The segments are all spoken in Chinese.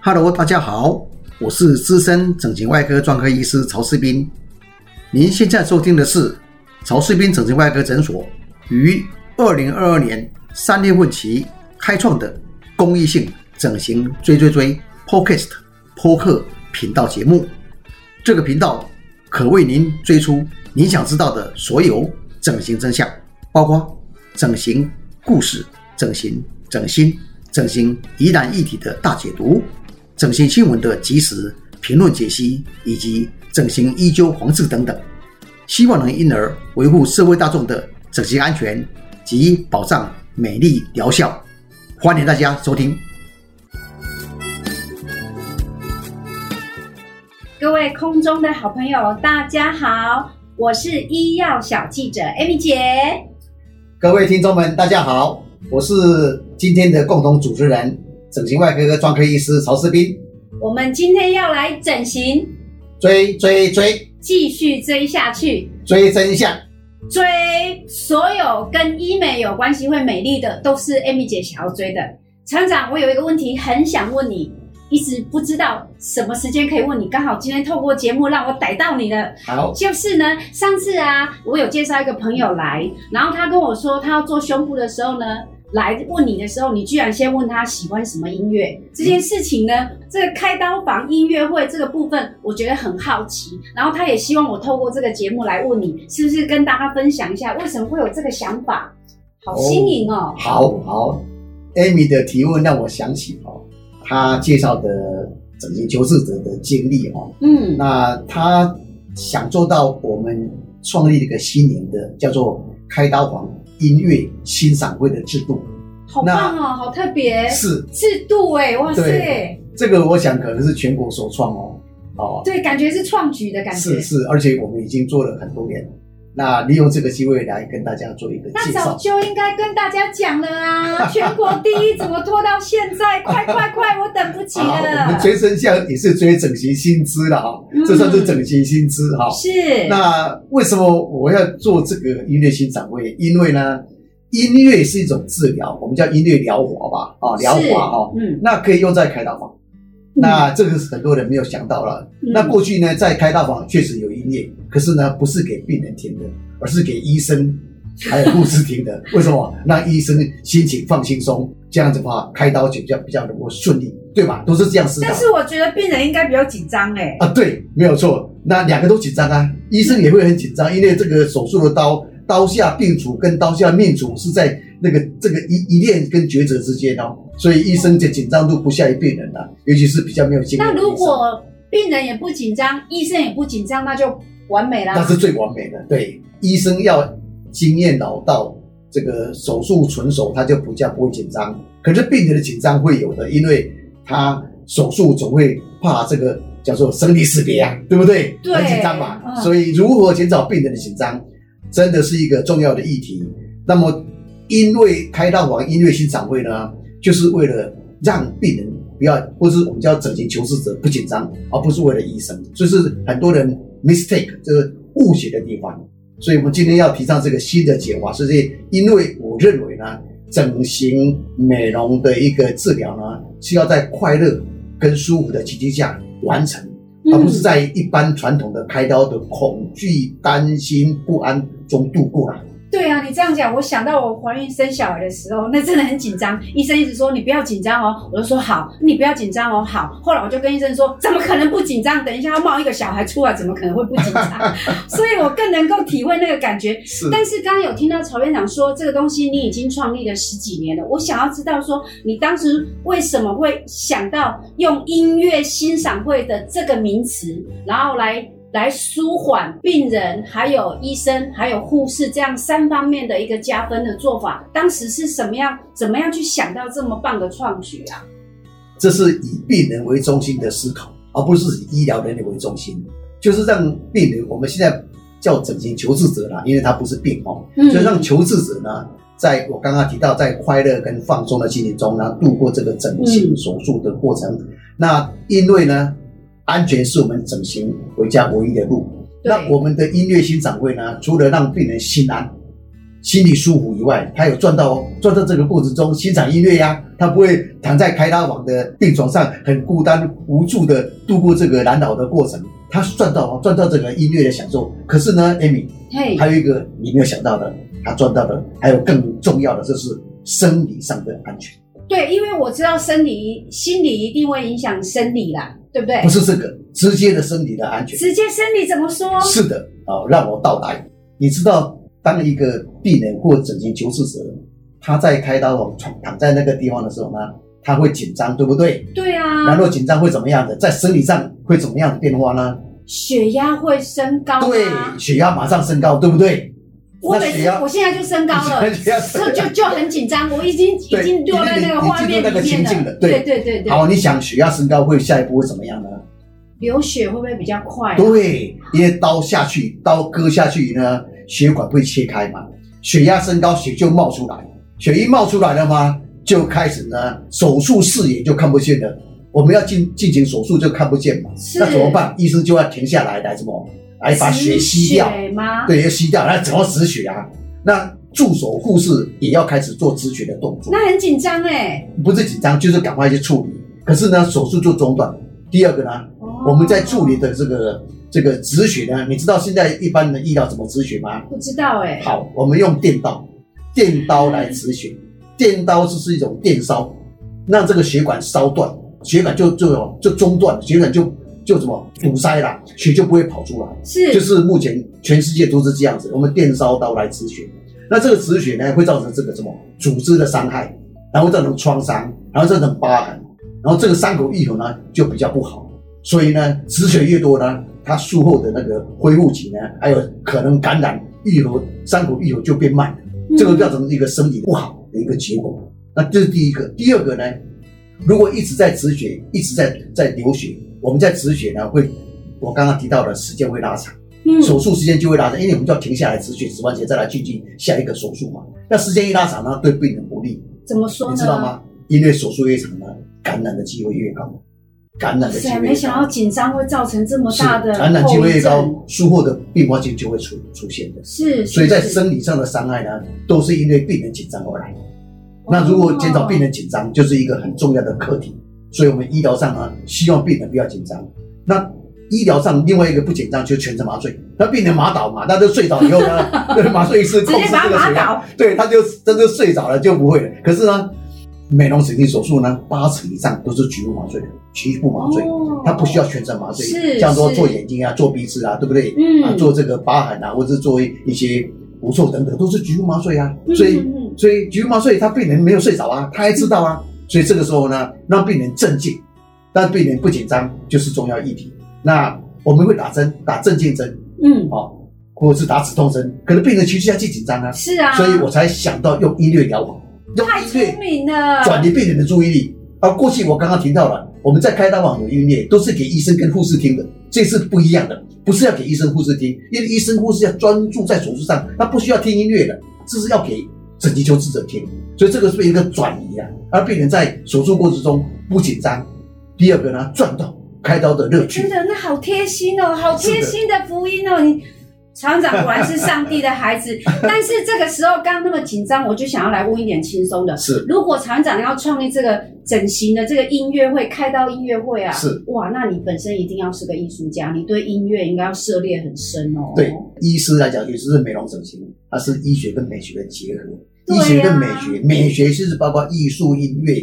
Hello，大家好，我是资深整形外科专科医师曹世斌。您现在收听的是曹世斌整形外科诊所于二零二二年三月份起开创的公益性整形追追追 Podcast 播客频道节目。这个频道可为您追出你想知道的所有整形真相，包括整形故事、整形整形、整形疑难议题的大解读。整形新闻的及时评论解析，以及整形医纠黄治等等，希望能因而维护社会大众的整形安全及保障美丽疗效。欢迎大家收听。各位空中的好朋友，大家好，我是医药小记者 Amy 姐。各位听众们，大家好，我是今天的共同主持人。整形外科专科医师曹世斌，我们今天要来整形，追追追，继续追下去，追真相，追所有跟医美有关系会美丽的，都是 Amy 姐想要追的。厂长，我有一个问题很想问你，一直不知道什么时间可以问你，刚好今天透过节目让我逮到你了。好，就是呢，上次啊，我有介绍一个朋友来，然后他跟我说他要做胸部的时候呢。来问你的时候，你居然先问他喜欢什么音乐这件事情呢？这个开刀房音乐会这个部分，我觉得很好奇。然后他也希望我透过这个节目来问你，是不是跟大家分享一下为什么会有这个想法？好新颖哦！好好，Amy 的提问让我想起哦，他介绍的整形求治者的经历哦。嗯，那他想做到我们创立一个新颖的叫做开刀房。音乐欣赏会的制度，好棒哦，好特别，是。制度哎，哇塞，这个我想可能是全国首创哦，哦，对，感觉是创举的感觉，是是，而且我们已经做了很多年。那利用这个机会来跟大家做一个介绍。那早就应该跟大家讲了啊！全国第一怎么拖到现在？快快快，我等不及了。我们追真相也是追整形薪资了哈，这算是整形薪资哈。是。那为什么我要做这个音乐欣赏会？因为呢，音乐是一种治疗，我们叫音乐疗法吧，啊，疗法哈。嗯。那可以用在开刀房。那这个是很多人没有想到了。那过去呢，在开刀房确实有音乐，可是呢，不是给病人听的，而是给医生还有护士听的。为什么？让医生心情放轻松，这样子的话，开刀就比较比较能够顺利，对吧？都是这样思考。但是我觉得病人应该比较紧张哎。啊，对，没有错。那两个都紧张啊，医生也会很紧张，因为这个手术的刀。刀下病除跟刀下命除是在那个这个一一念跟抉择之间哦，所以医生的紧张度不下于病人啊，尤其是比较没有经验。那如果病人也不紧张，医生也不紧张，那就完美了。那是最完美的。对，医生要经验老道，这个手术纯熟，他就不叫不会紧张。可是病人的紧张会有的，因为他手术总会怕这个叫做生离死别啊，对不对？对，很紧张嘛。所以如何减少病人的紧张？真的是一个重要的议题。那么，因为开刀房音乐欣赏会呢，就是为了让病人不要，或是我们叫整形求治者不紧张，而不是为了医生，这是很多人 mistake 这个误解的地方。所以我们今天要提倡这个新的解法，是这，因为我认为呢，整形美容的一个治疗呢，是要在快乐跟舒服的情境下完成。而不是在一般传统的开刀的恐惧、担心、不安中度过了。对啊，你这样讲，我想到我怀孕生小孩的时候，那真的很紧张。医生一直说你不要紧张哦，我就说好，你不要紧张哦，好。后来我就跟医生说，怎么可能不紧张？等一下要冒一个小孩出来，怎么可能会不紧张？所以我更能够体会那个感觉。是。但是刚刚有听到曹院长说，这个东西你已经创立了十几年了。我想要知道说，你当时为什么会想到用音乐欣赏会的这个名词，然后来。来舒缓病人、还有医生、还有护士这样三方面的一个加分的做法，当时是什么样？怎么样去想到这么棒的创举啊？这是以病人为中心的思考，而不是以医疗人员为中心，就是让病人，我们现在叫整形求治者啦，因为他不是病哦，所以让求治者呢，在我刚刚提到，在快乐跟放松的心情中呢，度过这个整形手术的过程。那因为呢？安全是我们整形回家唯一的路。那我们的音乐欣赏会呢？除了让病人心安，心里舒服以外，他有赚到哦，赚到这个过程中欣赏音乐呀，他不会躺在开拉网的病床上很孤单无助的度过这个难熬的过程，他赚到哦，赚到这个音乐的享受。可是呢，Amy 嘿，还有一个你没有想到的，他赚到的还有更重要的，就是生理上的安全。对，因为我知道生理、心理一定会影响生理啦，对不对？不是这个直接的身体的安全。直接身体怎么说？是的，哦，让我道来。你知道，当一个病人或整形求治者，他在开刀哦躺躺在那个地方的时候呢，他会紧张，对不对？对啊，然后紧张会怎么样的？在生理上会怎么样的变化呢？血压会升高吗？对，血压马上升高，对不对？我每次那血压我现在就升高了，就就就很紧张，我已经已对经落在那个画面里面情境了对对对对对，好，你想血压升高会下一步会怎么样呢？流血会不会比较快啊？对，因为刀下去，刀割下去呢，血管会切开嘛，血压升高，血就冒出来，血一冒出来了嘛，就开始呢，手术视野就看不见了。我们要进进行手术就看不见嘛，那怎么办？医生就要停下来来什么？来把血吸掉？对，要吸掉，那怎么止血啊？那助手护士也要开始做止血的动作。那很紧张哎。不是紧张，就是赶快去处理。可是呢，手术就中断。第二个呢，哦我们在处理的这个这个止血呢，你知道现在一般的医疗怎么止血吗？不知道哎。好，我们用电刀，电刀来止血。电刀就是一种电烧，让这个血管烧断，血管就就就中断，血管就就什么堵塞了，血就不会跑出来。是就是目前全世界都是这样子，我们电烧刀来止血。那这个止血呢，会造成这个什么组织的伤害，然后造成创伤，然后造成疤痕，然后这个伤口愈合呢就比较不好。所以呢，止血越多呢，它术后的那个恢复期呢，还有可能感染愈合伤口愈合就变慢这个造成一个身体不好的一个结果。那这是第一个。第二个呢，如果一直在止血，一直在在流血，我们在止血呢会，我刚刚提到的时间会拉长。嗯手术时间就会拉长，因为我们就要停下来止血，止完血再来进行下一个手术嘛。那时间一拉长呢，对病人不利，怎么说呢？你知道？吗？因为手术越长呢，感染的机会越高，感染的机会越高没想到。紧张会造成这么大的感染机会越高，术后的并发症就会出出现的。是，所以在生理上的伤害呢，都是因为病人紧张而来那如果减少病人紧张，就是一个很重要的课题。所以我们医疗上呢，希望病人不要紧张。那医疗上另外一个不紧张，就是全身麻醉。那病人麻倒嘛，那就睡着以后呢，那个麻醉师控制这个血压，对，他就真的睡着了就不会了。可是呢，美容整形手术呢，八成以上都是局部麻醉的，局部麻醉。哦它不需要全身麻醉，是像说做眼睛啊、做鼻子啊，对不对？嗯啊，做这个疤痕啊，或者是做一些狐臭等等，都是局部麻醉啊。嗯所以，嗯嗯所以局部麻醉，他病人没有睡着啊，他还知道啊。所以这个时候呢，让病人镇静，让病人不紧张就是重要议题。那我们会打针，打镇静针嗯，哦，或者是打止痛针，可能病人情绪下去紧张啊，是啊，所以我才想到用音乐疗法，用音乐转移病人的注意力。而过去我刚刚提到了，我们在开刀网有音乐，都是给医生跟护士听的，这是不一样的，不是要给医生护士听，因为医生护士要专注在手术上，他不需要听音乐的，这是要给整形求治者听，所以这个是一个转移啊，而病人在手术过程中不紧张。第二个呢，赚到开刀的乐趣真，的，那好贴心哦，好贴心的福音哦！你厂长果然是上帝的孩子。但是这个时候刚刚那么紧张，我就想要来问一点轻松的。是如果厂长要创立这个整形的这个音乐会、开刀音乐会啊，是哇，那你本身一定要是个艺术家，你对音乐应该要涉猎很深哦。对医师来讲，尤其是美容整形，它是医学跟美学的结合。医学跟美学，美学是包括艺术、音乐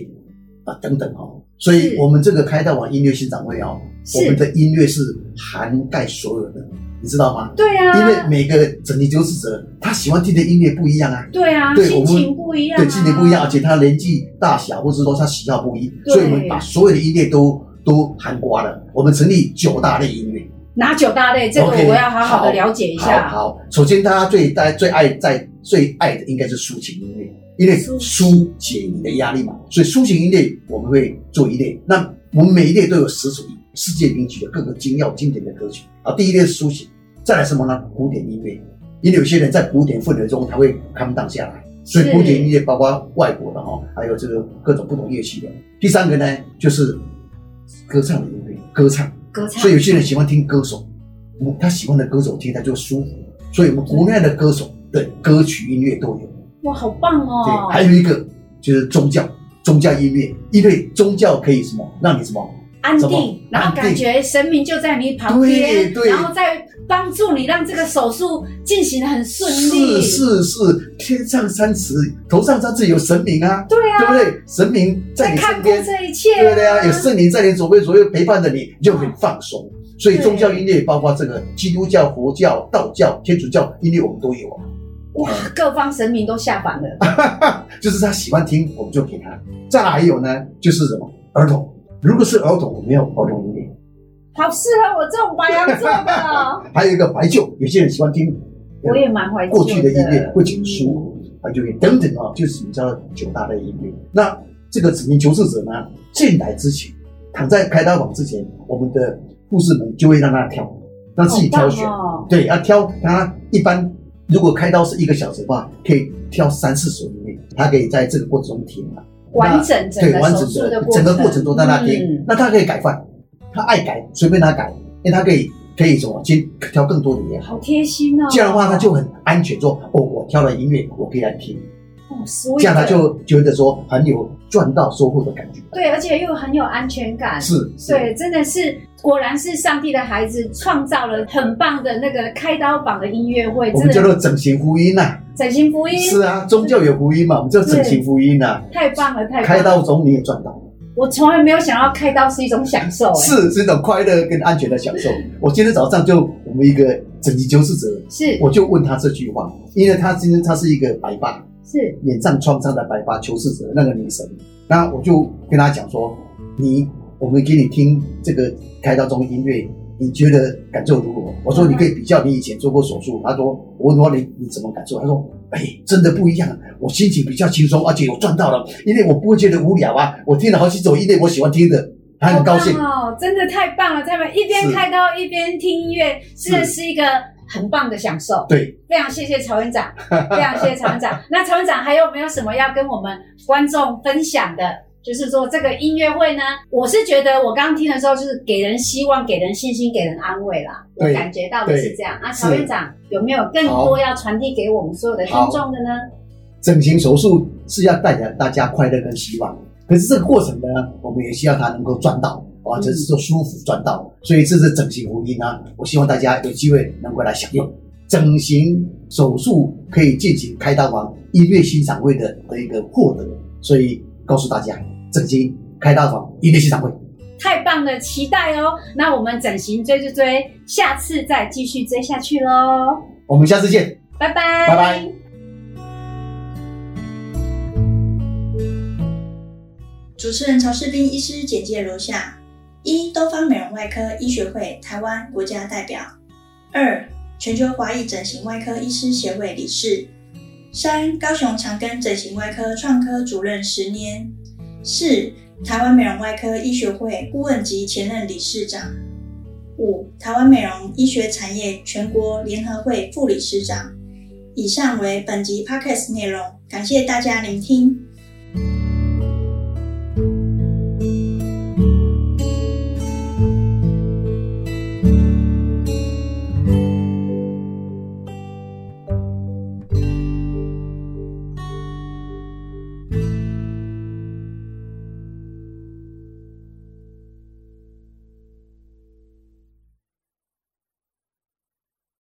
啊等等哦。所以我们这个开刀网音乐欣赏会哦，我们的音乐是涵盖所有的，你知道吗？对啊，因为每个整体求职者他喜欢听的音乐不一样啊，对啊，对我们情不一样、啊，对，心情不一样，而且他年纪大小，或者说他喜好不一，对所以我们把所有的音乐都都涵盖了。我们成立九大类音乐。哪九大类？这个我要好好的了解一下。好，好首先大家最大家最爱在最爱的应该是抒情音乐，因为抒疏解你的压力嘛，所以抒情音乐我们会做一类。那我们每一类都有十首世界名曲的各个精要经典的歌曲。啊，第一类是抒情，再来什么呢？古典音乐，因为有些人在古典氛围中他会 calm down 下来，所以古典音乐包括外国的哈，还有这个各种不同乐器的。第三个呢就是歌唱的音乐，歌唱。歌唱，所以有些人喜欢听歌手，嗯他喜欢的歌手听他就舒服。所以我们国内的歌手的歌曲音乐都有。哇，好棒哦！对，还有一个就是宗教，宗教音乐，因为宗教可以什么，让你什么安定，然后感觉神明就在你旁边，对对然后再帮助你让这个手术进行的很顺利。是是是，天上三尺，头上三尺有神明啊，对啊，对不对？神明在你身边，这一切、对的呀，有圣灵在你左边左右陪伴着你，你就很放松。所以宗教音乐包括这个基督教、佛教、道教、天主教音乐，我们都有啊。哇，各方神明都下凡了。就是他喜欢听，我们就给他。再来还有呢，就是什么儿童，如果是儿童，我们要儿童音乐。好适合我这种白羊座的，还有一个怀旧，有些人喜欢听我也蛮怀旧过去的音乐，会讲书，怀旧乐等等啊，就是比较九大类音乐。那这个指名求是者呢，进来之前，躺在开刀房之前，我们的护士们就会让他挑，让自己挑选。哦对，要挑他一般如果开刀是一个小时的话，可以挑三四首音乐，他可以在这个过程中听嘛。完整整对完整个手术的过整个过程都在那听，嗯那他可以改换，他爱改随便他改，因为他可以可以什么先挑更多的也好。好贴心哦。这样的话，他就很安全，说哦，我挑了音乐，我可以来听，哦，sweet 这样他就觉得说很有赚到收获的感觉。对，而且又很有安全感。是，是对，真的是，果然是上帝的孩子，创造了很棒的那个开刀榜的音乐会，我们叫做整形福音呐、整形福音，是啊，宗教有福音嘛，我们叫整形福音呐、太棒了，太棒了！开刀中你也赚到。了，我从来没有想到开刀是一种享受、哎是是一种快乐跟安全的享受。我今天早上就我们一个整形求治者，是。我就问他这句话，因为他今天他是一个白发，是。脸上创伤的白发求治者那个女神，那我就跟他讲说，你我们给你听这个开刀中音乐，你觉得感受如何？我说你可以比较你以前做过手术，他说我问说你你怎么感受？他说哎真的不一样，我心情比较轻松，而且我赚到了，因为我不会觉得无聊啊，我听了好几首音乐我喜欢听的，他很高兴。哦，真的太棒了！他们一边是开刀一边听音乐，真的是一个很棒的享受。对，非常谢谢曹院长，非常谢谢曹院长。那曹院长还有没有什么要跟我们观众分享的？就是说这个音乐会呢，我是觉得我刚刚听的时候，就是给人希望、给人信心、给人安慰啦。我感觉到的是这样。啊，是曹院长有没有更多要传递给我们所有的听众的呢？整形手术是要带给大家快乐跟希望，可是这个过程呢，我们也希望他能够赚到啊，这是说舒服赚到，所以这是整形福音啊！我希望大家有机会能够来享用整形手术可以进行开刀房音乐欣赏会的的一个获得，所以告诉大家，整形开刀房音乐欣赏会，太棒了，期待哦！那我们整形追追追，下次再继续追下去喽，我们下次见。拜拜，拜拜。主持人曹世斌医师简介如下：一、东方美容外科医学会台湾国家代表；二、全球华裔整形外科医师协会理事；三、高雄长庚整形外科创科主任十年；四、台湾美容外科医学会顾问及前任理事长；五、台湾美容医学产业全国联合会副理事长。以上为本集 podcast 内容，感谢大家聆听。